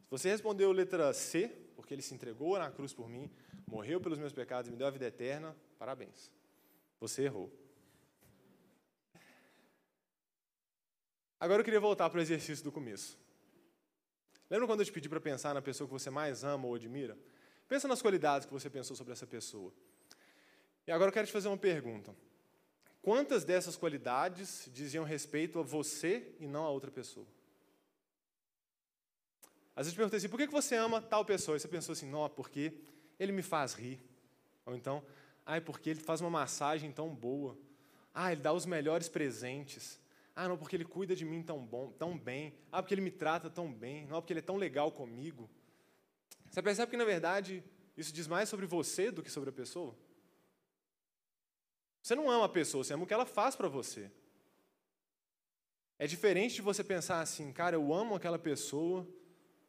Se você respondeu letra C, porque ele se entregou na cruz por mim, morreu pelos meus pecados e me deu a vida eterna, parabéns. Você errou. Agora eu queria voltar para o exercício do começo. Lembra quando eu te pedi para pensar na pessoa que você mais ama ou admira? Pensa nas qualidades que você pensou sobre essa pessoa. E agora eu quero te fazer uma pergunta. Quantas dessas qualidades diziam respeito a você e não a outra pessoa? Às vezes eu perguntei assim, por que você ama tal pessoa? E você pensou assim, não, porque ele me faz rir. Ou então, ah, é porque ele faz uma massagem tão boa. Ah, ele dá os melhores presentes. Ah, não, porque ele cuida de mim tão bom, tão bem. Ah, porque ele me trata tão bem. Não, porque ele é tão legal comigo. Você percebe que, na verdade, isso diz mais sobre você do que sobre a pessoa? Você não ama a pessoa, você ama o que ela faz para você. É diferente de você pensar assim, cara, eu amo aquela pessoa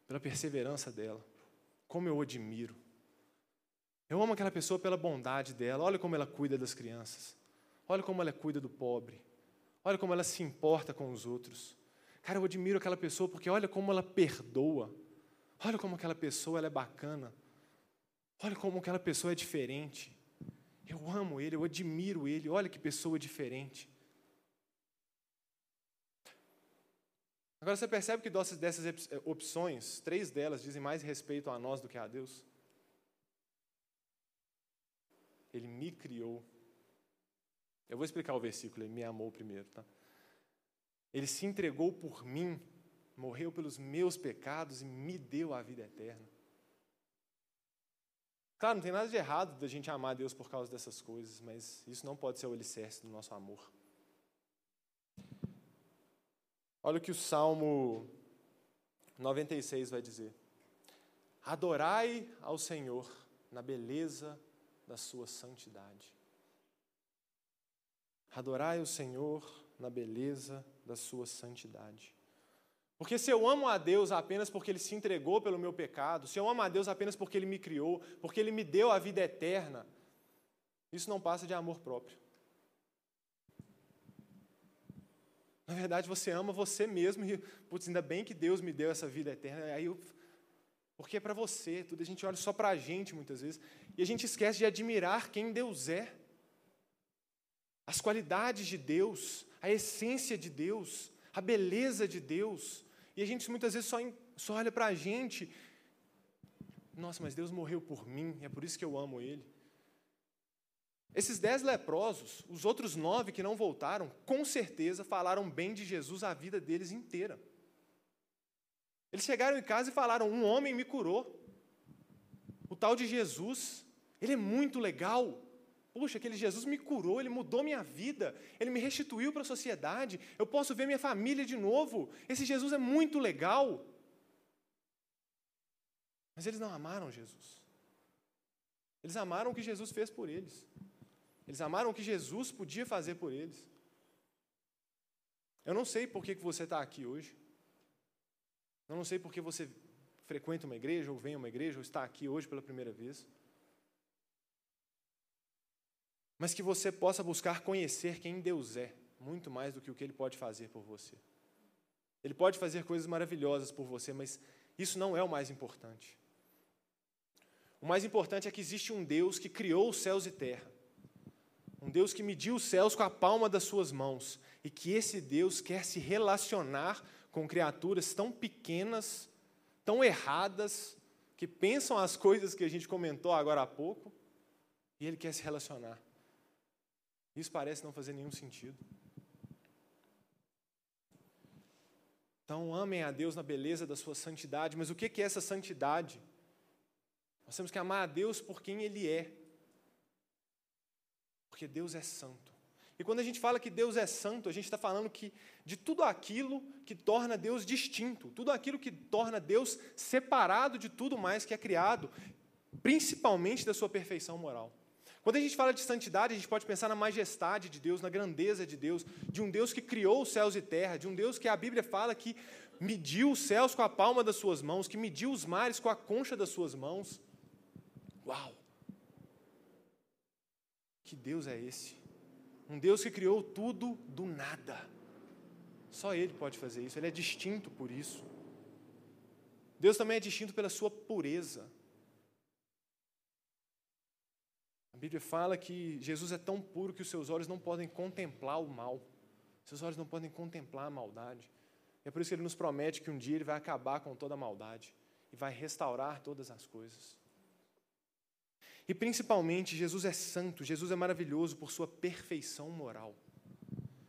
pela perseverança dela. Como eu admiro. Eu amo aquela pessoa pela bondade dela. Olha como ela cuida das crianças. Olha como ela cuida do pobre. Olha como ela se importa com os outros. Cara, eu admiro aquela pessoa porque olha como ela perdoa. Olha como aquela pessoa ela é bacana. Olha como aquela pessoa é diferente. Eu amo ele, eu admiro ele. Olha que pessoa diferente. Agora você percebe que dessas opções, três delas dizem mais respeito a nós do que a Deus? Ele me criou eu vou explicar o versículo, ele me amou primeiro, tá? Ele se entregou por mim, morreu pelos meus pecados e me deu a vida eterna. Claro, não tem nada de errado da gente amar Deus por causa dessas coisas, mas isso não pode ser o alicerce do nosso amor. Olha o que o Salmo 96 vai dizer: Adorai ao Senhor na beleza da sua santidade. Adorai o Senhor na beleza da sua santidade. Porque se eu amo a Deus apenas porque Ele se entregou pelo meu pecado, se eu amo a Deus apenas porque Ele me criou, porque Ele me deu a vida eterna, isso não passa de amor próprio. Na verdade, você ama você mesmo e, putz, ainda bem que Deus me deu essa vida eterna. Aí eu, porque é para você, tudo a gente olha só para a gente muitas vezes e a gente esquece de admirar quem Deus é, as qualidades de Deus, a essência de Deus, a beleza de Deus. E a gente muitas vezes só, só olha para a gente. Nossa, mas Deus morreu por mim, é por isso que eu amo Ele. Esses dez leprosos, os outros nove que não voltaram, com certeza falaram bem de Jesus a vida deles inteira. Eles chegaram em casa e falaram: Um homem me curou. O tal de Jesus, ele é muito legal. Puxa, aquele Jesus me curou, ele mudou minha vida, ele me restituiu para a sociedade, eu posso ver minha família de novo. Esse Jesus é muito legal. Mas eles não amaram Jesus. Eles amaram o que Jesus fez por eles. Eles amaram o que Jesus podia fazer por eles. Eu não sei por que você está aqui hoje. Eu não sei por que você frequenta uma igreja, ou vem a uma igreja, ou está aqui hoje pela primeira vez. Mas que você possa buscar conhecer quem Deus é, muito mais do que o que Ele pode fazer por você. Ele pode fazer coisas maravilhosas por você, mas isso não é o mais importante. O mais importante é que existe um Deus que criou os céus e terra um Deus que mediu os céus com a palma das suas mãos, e que esse Deus quer se relacionar com criaturas tão pequenas, tão erradas, que pensam as coisas que a gente comentou agora há pouco, e ele quer se relacionar. Isso parece não fazer nenhum sentido. Então, amem a Deus na beleza da sua santidade, mas o que é essa santidade? Nós temos que amar a Deus por quem Ele é, porque Deus é santo. E quando a gente fala que Deus é santo, a gente está falando que de tudo aquilo que torna Deus distinto, tudo aquilo que torna Deus separado de tudo mais que é criado, principalmente da sua perfeição moral. Quando a gente fala de santidade, a gente pode pensar na majestade de Deus, na grandeza de Deus, de um Deus que criou os céus e terra, de um Deus que a Bíblia fala que mediu os céus com a palma das suas mãos, que mediu os mares com a concha das suas mãos. Uau! Que Deus é esse? Um Deus que criou tudo do nada. Só Ele pode fazer isso, Ele é distinto por isso. Deus também é distinto pela sua pureza. A Bíblia fala que Jesus é tão puro que os seus olhos não podem contemplar o mal, seus olhos não podem contemplar a maldade. É por isso que ele nos promete que um dia ele vai acabar com toda a maldade e vai restaurar todas as coisas. E principalmente, Jesus é santo, Jesus é maravilhoso por sua perfeição moral.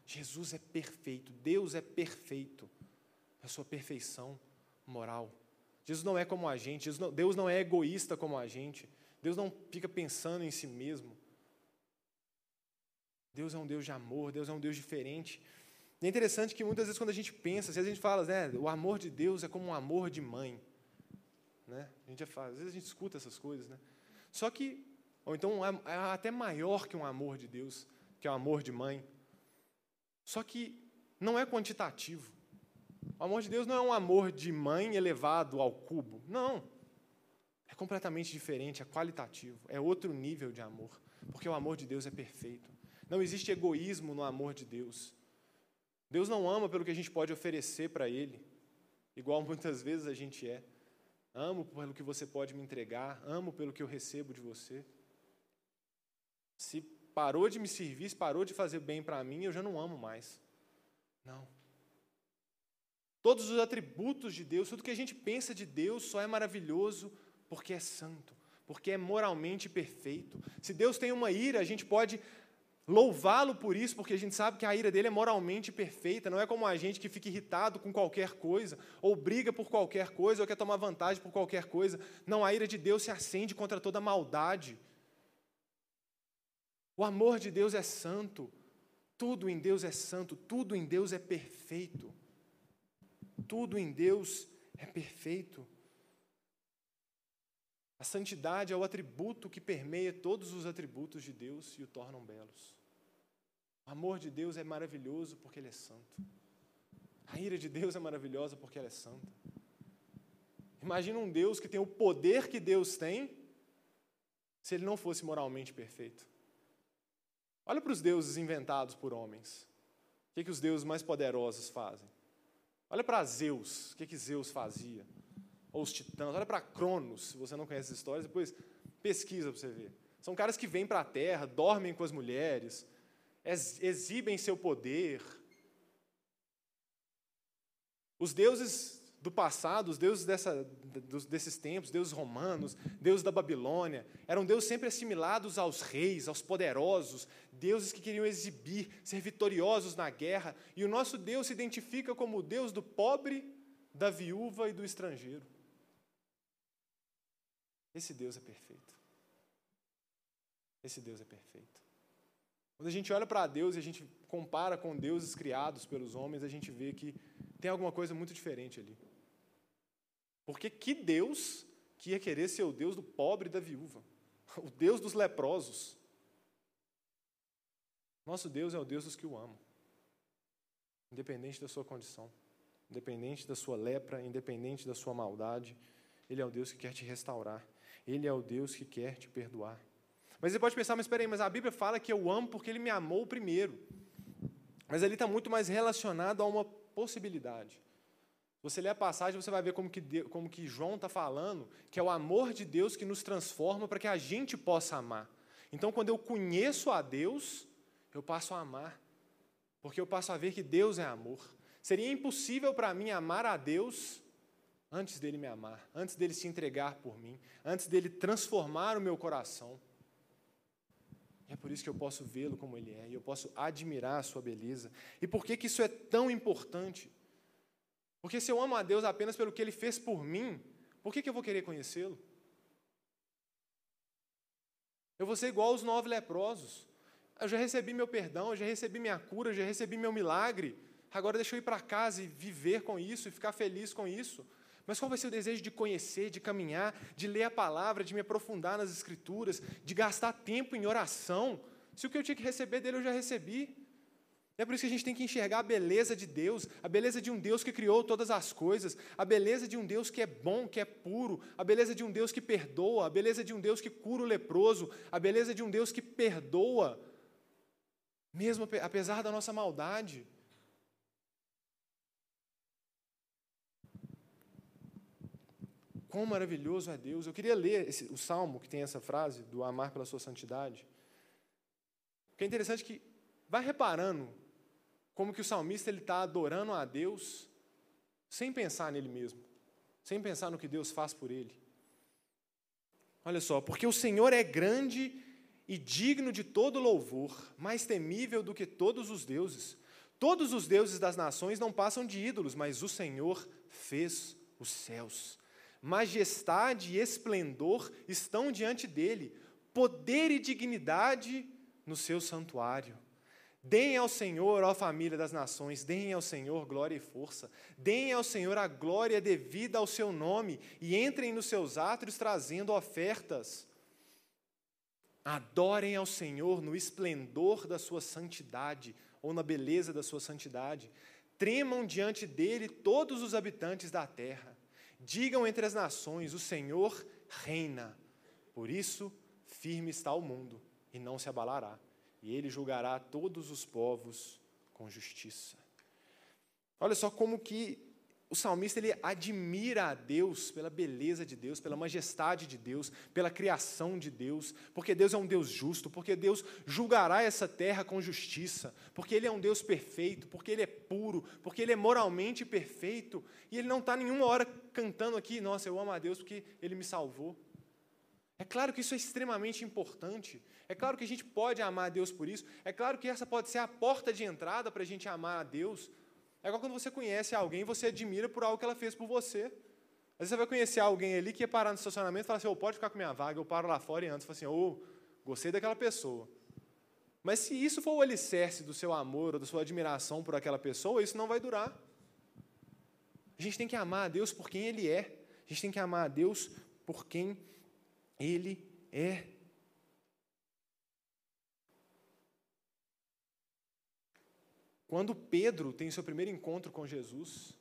Jesus é perfeito, Deus é perfeito na sua perfeição moral. Jesus não é como a gente, Deus não é egoísta como a gente, Deus não fica pensando em si mesmo. Deus é um Deus de amor, Deus é um Deus diferente. E é interessante que muitas vezes quando a gente pensa, vezes a gente fala, né, o amor de Deus é como um amor de mãe. Né? A gente fala, às vezes a gente escuta essas coisas, né? Só que, ou então é, é até maior que um amor de Deus, que é o um amor de mãe. Só que não é quantitativo. O amor de Deus não é um amor de mãe elevado ao cubo. Não. Completamente diferente, é qualitativo, é outro nível de amor, porque o amor de Deus é perfeito. Não existe egoísmo no amor de Deus. Deus não ama pelo que a gente pode oferecer para Ele, igual muitas vezes a gente é. Amo pelo que você pode me entregar, amo pelo que eu recebo de você. Se parou de me servir, se parou de fazer bem para mim, eu já não amo mais. Não. Todos os atributos de Deus, tudo que a gente pensa de Deus só é maravilhoso porque é santo, porque é moralmente perfeito. Se Deus tem uma ira, a gente pode louvá-lo por isso, porque a gente sabe que a ira dele é moralmente perfeita, não é como a gente que fica irritado com qualquer coisa, ou briga por qualquer coisa, ou quer tomar vantagem por qualquer coisa. Não, a ira de Deus se acende contra toda maldade. O amor de Deus é santo, tudo em Deus é santo, tudo em Deus é perfeito. Tudo em Deus é perfeito. A santidade é o atributo que permeia todos os atributos de Deus e o tornam belos. O amor de Deus é maravilhoso porque Ele é santo. A ira de Deus é maravilhosa porque ela é santa. Imagina um Deus que tem o poder que Deus tem, se ele não fosse moralmente perfeito. Olha para os deuses inventados por homens. O que, que os deuses mais poderosos fazem? Olha para Zeus, o que, que Zeus fazia? Ou os titãs, olha para Cronos, se você não conhece as histórias, depois pesquisa para você ver. São caras que vêm para a terra, dormem com as mulheres, exibem seu poder. Os deuses do passado, os deuses dessa, desses tempos, deuses romanos, deuses da Babilônia, eram deuses sempre assimilados aos reis, aos poderosos, deuses que queriam exibir, ser vitoriosos na guerra. E o nosso Deus se identifica como o Deus do pobre, da viúva e do estrangeiro. Esse Deus é perfeito. Esse Deus é perfeito. Quando a gente olha para Deus e a gente compara com deuses criados pelos homens, a gente vê que tem alguma coisa muito diferente ali. Porque que Deus que ia querer ser o Deus do pobre e da viúva? O Deus dos leprosos. Nosso Deus é o Deus dos que o amam. Independente da sua condição, independente da sua lepra, independente da sua maldade, Ele é o Deus que quer te restaurar. Ele é o Deus que quer te perdoar. Mas você pode pensar, mas espera aí, mas a Bíblia fala que eu amo porque Ele me amou primeiro. Mas ali está muito mais relacionado a uma possibilidade. Você ler a passagem, você vai ver como que, como que João está falando, que é o amor de Deus que nos transforma para que a gente possa amar. Então, quando eu conheço a Deus, eu passo a amar, porque eu passo a ver que Deus é amor. Seria impossível para mim amar a Deus antes dele me amar, antes dele se entregar por mim, antes dele transformar o meu coração. E é por isso que eu posso vê-lo como ele é, e eu posso admirar a sua beleza. E por que, que isso é tão importante? Porque se eu amo a Deus apenas pelo que Ele fez por mim, por que, que eu vou querer conhecê-lo? Eu vou ser igual aos nove leprosos. Eu já recebi meu perdão, eu já recebi minha cura, eu já recebi meu milagre. Agora deixa eu ir para casa e viver com isso e ficar feliz com isso. Mas qual vai ser o desejo de conhecer, de caminhar, de ler a palavra, de me aprofundar nas escrituras, de gastar tempo em oração, se o que eu tinha que receber dele eu já recebi? É por isso que a gente tem que enxergar a beleza de Deus, a beleza de um Deus que criou todas as coisas, a beleza de um Deus que é bom, que é puro, a beleza de um Deus que perdoa, a beleza de um Deus que cura o leproso, a beleza de um Deus que perdoa, mesmo apesar da nossa maldade. Quão maravilhoso é Deus. Eu queria ler esse, o salmo que tem essa frase, do amar pela sua santidade. Porque é interessante que, vai reparando como que o salmista está adorando a Deus sem pensar nele mesmo, sem pensar no que Deus faz por ele. Olha só, porque o Senhor é grande e digno de todo louvor, mais temível do que todos os deuses. Todos os deuses das nações não passam de ídolos, mas o Senhor fez os céus. Majestade e esplendor estão diante dele, poder e dignidade no seu santuário. Deem ao Senhor, ó família das nações, deem ao Senhor glória e força. Deem ao Senhor a glória devida ao seu nome e entrem nos seus átrios trazendo ofertas. Adorem ao Senhor no esplendor da sua santidade ou na beleza da sua santidade. Tremam diante dele todos os habitantes da terra. Digam entre as nações: o Senhor reina. Por isso, firme está o mundo e não se abalará e ele julgará todos os povos com justiça. Olha só como que o salmista ele admira a Deus pela beleza de Deus, pela majestade de Deus, pela criação de Deus, porque Deus é um Deus justo, porque Deus julgará essa terra com justiça, porque Ele é um Deus perfeito, porque Ele é puro, porque Ele é moralmente perfeito, e Ele não está nenhuma hora cantando aqui, nossa, eu amo a Deus porque Ele me salvou. É claro que isso é extremamente importante. É claro que a gente pode amar a Deus por isso. É claro que essa pode ser a porta de entrada para a gente amar a Deus. É igual quando você conhece alguém você admira por algo que ela fez por você. Às vezes você vai conhecer alguém ali que ia parar no estacionamento e falar assim: oh, pode ficar com minha vaga, eu paro lá fora e antes fala assim: oh, gostei daquela pessoa. Mas se isso for o alicerce do seu amor ou da sua admiração por aquela pessoa, isso não vai durar. A gente tem que amar a Deus por quem Ele é. A gente tem que amar a Deus por quem ele é. Quando Pedro tem seu primeiro encontro com Jesus,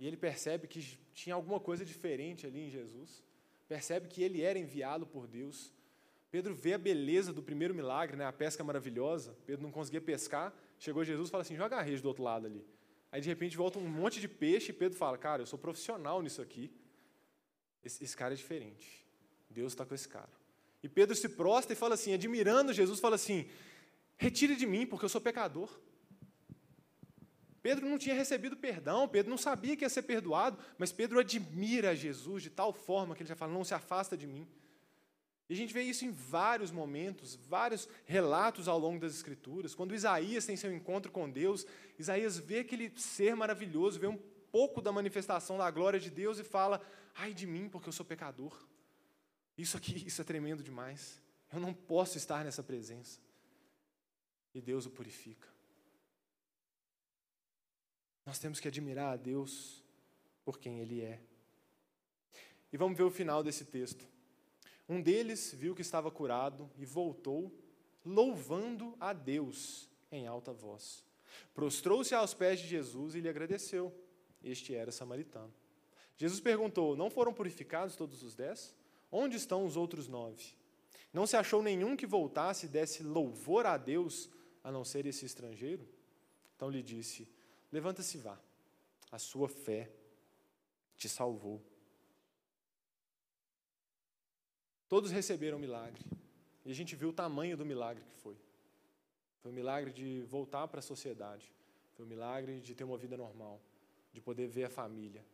e ele percebe que tinha alguma coisa diferente ali em Jesus, percebe que ele era enviado por Deus. Pedro vê a beleza do primeiro milagre, né, a pesca maravilhosa. Pedro não conseguia pescar, chegou Jesus e fala assim: joga a rede do outro lado ali. Aí de repente volta um monte de peixe e Pedro fala: Cara, eu sou profissional nisso aqui. Esse, esse cara é diferente. Deus está com esse cara. E Pedro se prostra e fala assim, admirando Jesus, fala assim: Retire de mim, porque eu sou pecador. Pedro não tinha recebido perdão, Pedro não sabia que ia ser perdoado, mas Pedro admira Jesus de tal forma que ele já fala: Não se afasta de mim. E a gente vê isso em vários momentos, vários relatos ao longo das Escrituras. Quando Isaías tem seu encontro com Deus, Isaías vê aquele ser maravilhoso, vê um pouco da manifestação da glória de Deus e fala: ai de mim, porque eu sou pecador. Isso aqui, isso é tremendo demais. Eu não posso estar nessa presença. E Deus o purifica. Nós temos que admirar a Deus por quem Ele é. E vamos ver o final desse texto. Um deles viu que estava curado e voltou, louvando a Deus em alta voz. Prostrou-se aos pés de Jesus e lhe agradeceu. Este era samaritano. Jesus perguntou: Não foram purificados todos os dez? Onde estão os outros nove? Não se achou nenhum que voltasse e desse louvor a Deus, a não ser esse estrangeiro? Então lhe disse: Levanta-se e vá, a sua fé te salvou. Todos receberam o milagre. E a gente viu o tamanho do milagre que foi. Foi um milagre de voltar para a sociedade. Foi um milagre de ter uma vida normal, de poder ver a família.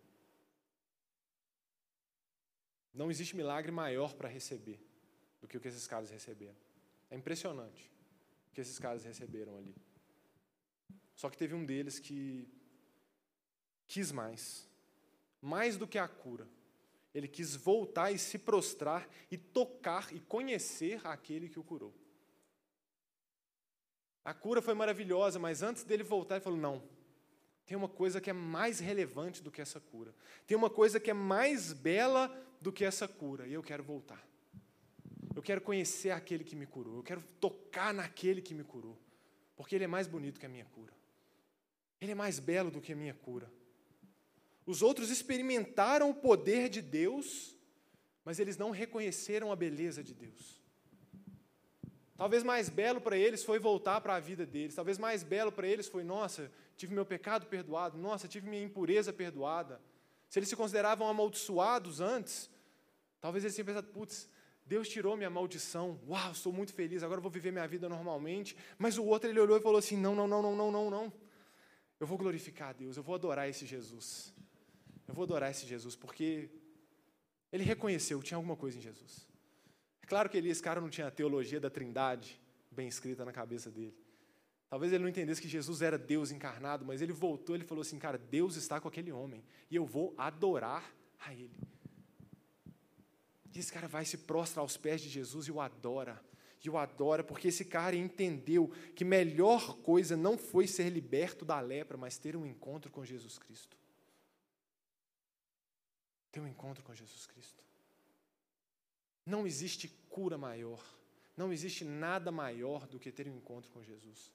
Não existe milagre maior para receber do que o que esses caras receberam. É impressionante o que esses caras receberam ali. Só que teve um deles que quis mais. Mais do que a cura. Ele quis voltar e se prostrar e tocar e conhecer aquele que o curou. A cura foi maravilhosa, mas antes dele voltar, ele falou: não, tem uma coisa que é mais relevante do que essa cura. Tem uma coisa que é mais bela do que essa cura. E eu quero voltar. Eu quero conhecer aquele que me curou. Eu quero tocar naquele que me curou. Porque ele é mais bonito que a minha cura. Ele é mais belo do que a minha cura. Os outros experimentaram o poder de Deus, mas eles não reconheceram a beleza de Deus. Talvez mais belo para eles foi voltar para a vida deles. Talvez mais belo para eles foi, nossa, tive meu pecado perdoado. Nossa, tive minha impureza perdoada. Se eles se consideravam amaldiçoados antes, talvez eles tenham pensado, putz, Deus tirou minha maldição. Uau, estou muito feliz, agora vou viver minha vida normalmente. Mas o outro ele olhou e falou assim: "Não, não, não, não, não, não, não. Eu vou glorificar a Deus, eu vou adorar esse Jesus. Eu vou adorar esse Jesus, porque ele reconheceu, tinha alguma coisa em Jesus. É claro que esse cara não tinha a teologia da trindade bem escrita na cabeça dele. Talvez ele não entendesse que Jesus era Deus encarnado, mas ele voltou, ele falou assim, cara, Deus está com aquele homem, e eu vou adorar a ele. E esse cara vai se prostra aos pés de Jesus e o adora. E o adora porque esse cara entendeu que melhor coisa não foi ser liberto da lepra, mas ter um encontro com Jesus Cristo ter um encontro com Jesus Cristo. Não existe cura maior, não existe nada maior do que ter um encontro com Jesus.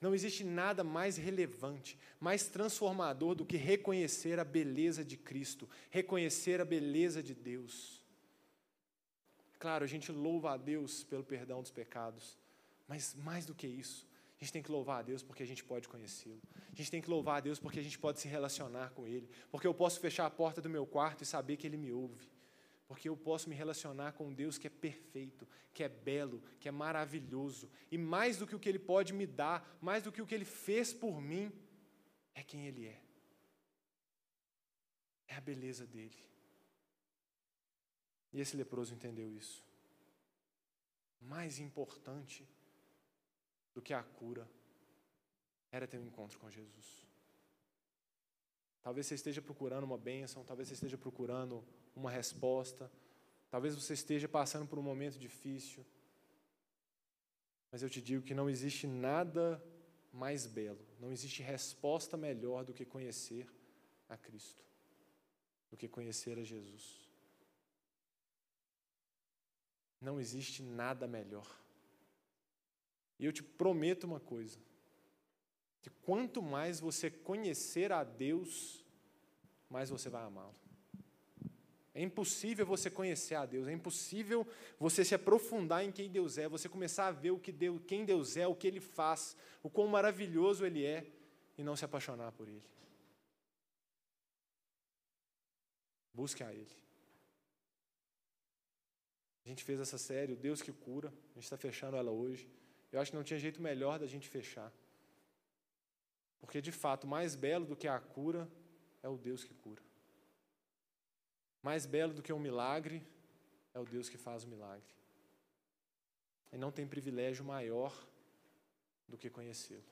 Não existe nada mais relevante, mais transformador do que reconhecer a beleza de Cristo, reconhecer a beleza de Deus. Claro, a gente louva a Deus pelo perdão dos pecados, mas mais do que isso, a gente tem que louvar a Deus porque a gente pode conhecê-lo. A gente tem que louvar a Deus porque a gente pode se relacionar com Ele. Porque eu posso fechar a porta do meu quarto e saber que Ele me ouve. Porque eu posso me relacionar com um Deus que é perfeito, que é belo, que é maravilhoso. E mais do que o que Ele pode me dar, mais do que o que Ele fez por mim, é quem Ele é. É a beleza dele. E esse leproso entendeu isso. Mais importante do que a cura era ter um encontro com Jesus. Talvez você esteja procurando uma bênção, talvez você esteja procurando uma resposta, talvez você esteja passando por um momento difícil. Mas eu te digo que não existe nada mais belo, não existe resposta melhor do que conhecer a Cristo, do que conhecer a Jesus. Não existe nada melhor. E eu te prometo uma coisa: que quanto mais você conhecer a Deus, mais você vai amá-lo. É impossível você conhecer a Deus, é impossível você se aprofundar em quem Deus é, você começar a ver o que Deus, quem Deus é, o que Ele faz, o quão maravilhoso Ele é, e não se apaixonar por Ele. Busque a Ele. A gente fez essa série, o Deus que cura, a gente está fechando ela hoje. Eu acho que não tinha jeito melhor da gente fechar. Porque, de fato, mais belo do que a cura é o Deus que cura. Mais belo do que um milagre é o Deus que faz o milagre. E não tem privilégio maior do que conhecê-lo.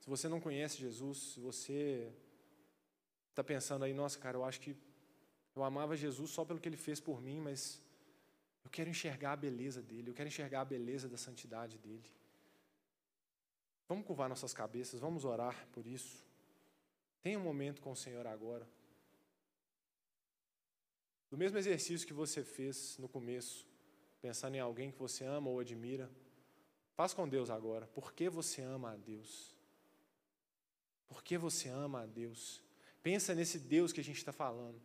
Se você não conhece Jesus, se você está pensando aí, nossa, cara, eu acho que eu amava Jesus só pelo que ele fez por mim, mas eu quero enxergar a beleza dele, eu quero enxergar a beleza da santidade dele. Vamos curvar nossas cabeças, vamos orar por isso. Tenha um momento com o Senhor agora. Do mesmo exercício que você fez no começo, pensando em alguém que você ama ou admira, faz com Deus agora. Por que você ama a Deus? Por que você ama a Deus? Pensa nesse Deus que a gente está falando.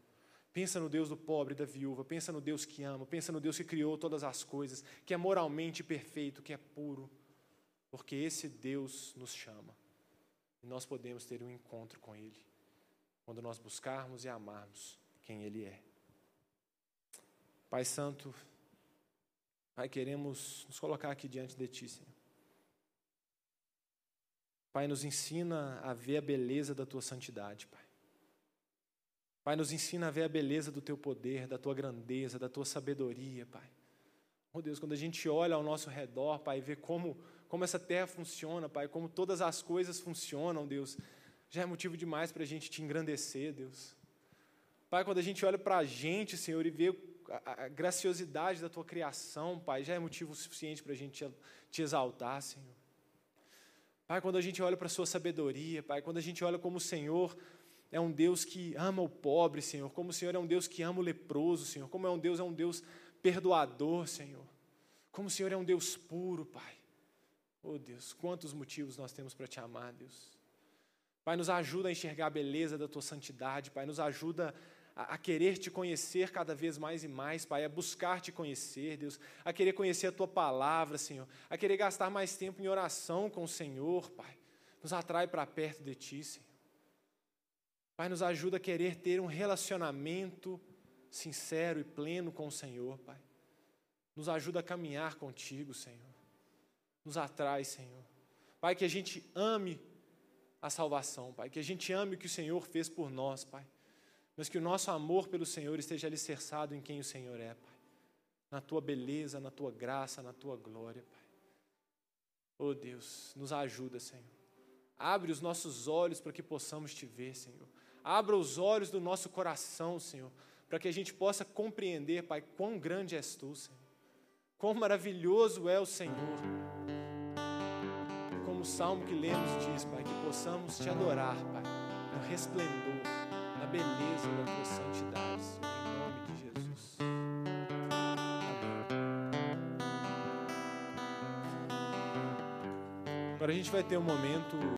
Pensa no Deus do pobre da viúva. Pensa no Deus que ama. Pensa no Deus que criou todas as coisas, que é moralmente perfeito, que é puro. Porque esse Deus nos chama. E nós podemos ter um encontro com Ele quando nós buscarmos e amarmos quem Ele é. Pai Santo, Pai, queremos nos colocar aqui diante de Ti, Senhor. Pai, nos ensina a ver a beleza da Tua santidade, Pai. Pai, nos ensina a ver a beleza do Teu poder, da Tua grandeza, da Tua sabedoria, Pai. Oh Deus, quando a gente olha ao nosso redor, Pai, e vê como, como essa terra funciona, Pai, como todas as coisas funcionam, Deus, já é motivo demais para a gente te engrandecer, Deus. Pai, quando a gente olha para a gente, Senhor, e vê a, a, graciosidade da tua criação, Pai, já é motivo suficiente para a gente te, te exaltar, Senhor. Pai, quando a gente olha para a sua sabedoria, Pai, quando a gente olha como o Senhor é um Deus que ama o pobre, Senhor, como o Senhor é um Deus que ama o leproso, Senhor, como é um Deus, é um Deus perdoador, Senhor, como o Senhor é um Deus puro, Pai. Oh Deus, quantos motivos nós temos para te amar, Deus. Pai, nos ajuda a enxergar a beleza da tua santidade, Pai, nos ajuda a, a, querer te conhecer cada vez mais e mais, Pai, a buscar te conhecer, Deus, a querer conhecer a tua palavra, Senhor, a querer gastar mais tempo em oração com o Senhor, Pai. Nos atrai para perto de ti, Senhor. Pai, nos ajuda a querer ter um relacionamento sincero e pleno com o Senhor, Pai. Nos ajuda a caminhar contigo, Senhor. Nos atrai, Senhor. Pai, que a gente ame a salvação, Pai. Que a gente ame o que o Senhor fez por nós, Pai mas que o nosso amor pelo Senhor esteja alicerçado em quem o Senhor é, Pai. Na tua beleza, na tua graça, na tua glória, Pai. Oh Deus, nos ajuda, Senhor. Abre os nossos olhos para que possamos te ver, Senhor. Abra os olhos do nosso coração, Senhor, para que a gente possa compreender, Pai, quão grande és tu, Senhor. Quão maravilhoso é o Senhor. Como o salmo que lemos diz, Pai, que possamos te adorar, Pai, no resplendor beleza da tua santidade, Senhor, em nome de Jesus. Amém. Agora a gente vai ter um momento